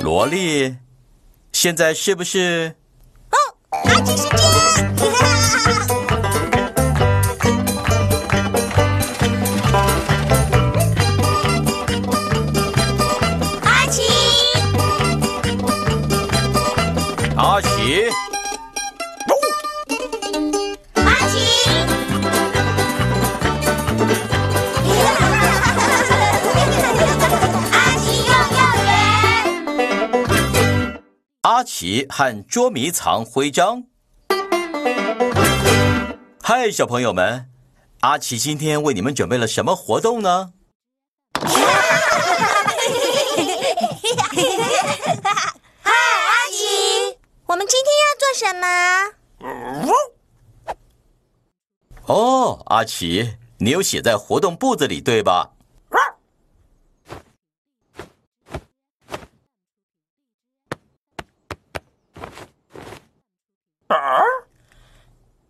萝莉，现在是不是？哦，阿奇时间。阿奇和捉迷藏徽章。嗨，小朋友们，阿奇今天为你们准备了什么活动呢？嗨，阿奇，我们今天要做什么？哦，阿奇，你有写在活动簿子里对吧？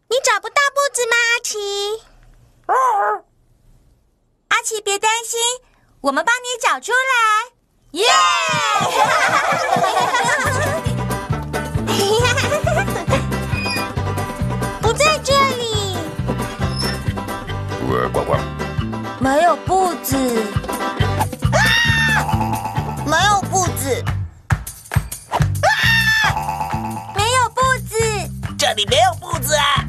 你找不到布子吗，阿奇？阿奇，别担心，我们帮你找出来。耶！不在这里，呱呱。没有布子，没有布子，没有布子。这里没有步子啊！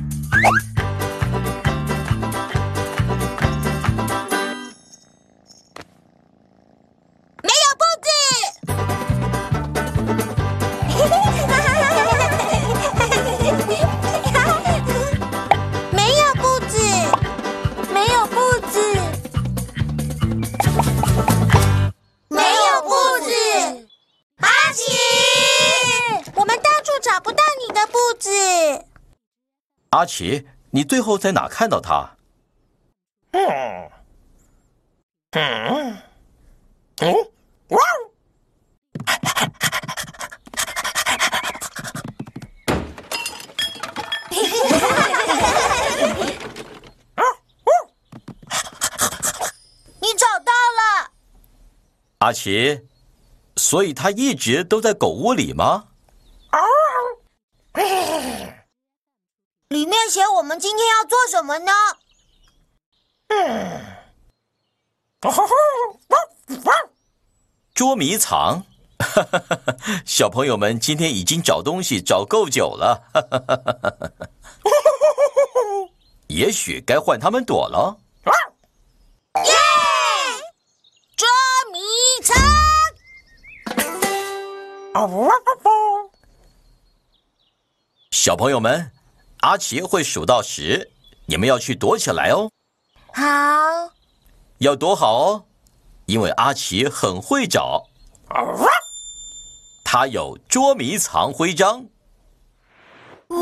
阿奇，你最后在哪看到他？嗯，嗯，嗯，哇！你找到了。阿奇，所以他一直都在狗窝里吗？里面写我们今天要做什么呢？嗯捉迷藏。小朋友们今天已经找东西找够久了，也许该换他们躲了。耶！捉迷藏。小朋友们，阿奇会数到十，你们要去躲起来哦，好，要躲好哦，因为阿奇很会找，他有捉迷藏徽章。哇！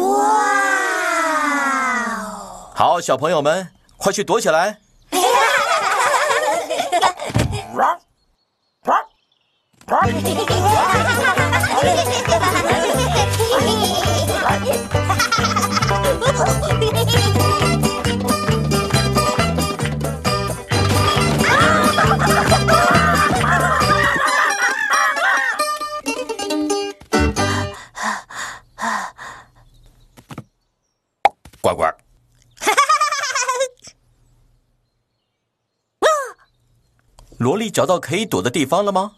好，小朋友们，快去躲起来！乖乖，萝莉找到可以躲的地方了吗？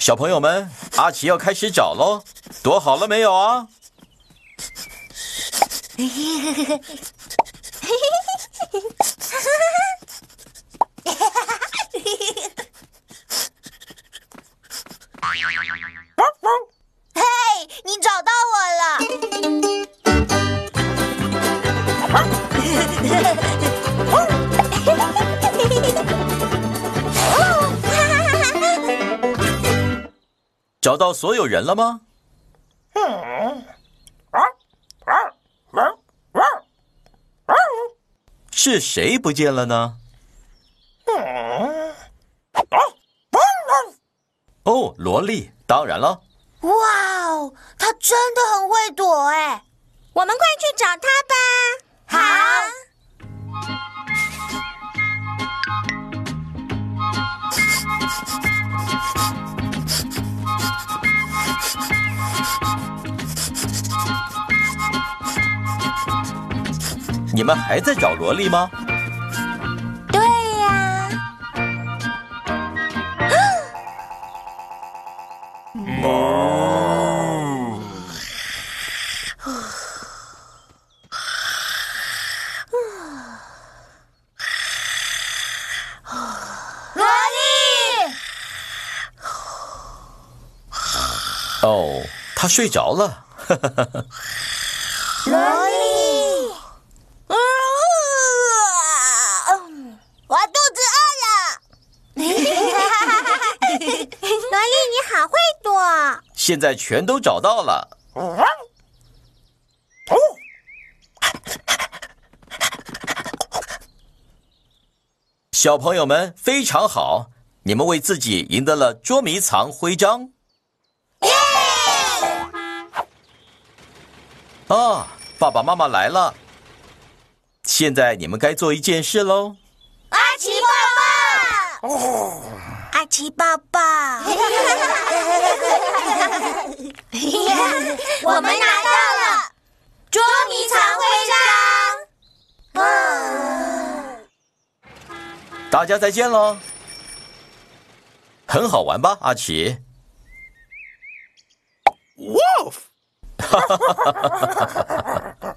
小朋友们，阿奇要开始找喽，躲好了没有啊？嘿嘿嘿，找到所有人了吗？是谁不见了呢？哦，萝莉，当然了。哇哦，他真的很会躲哎！我们快去找他吧。你们还在找萝莉吗？对呀。萝莉，哦，他睡着了 我肚子饿了。萝莉，你好会躲。现在全都找到了。哦，小朋友们非常好，你们为自己赢得了捉迷藏徽章。耶！啊，爸爸妈妈来了。现在你们该做一件事喽。阿奇爸爸。哦，阿奇抱抱。我们拿到了捉迷藏徽章。啊！大家再见喽。很好玩吧，阿奇？Wolf！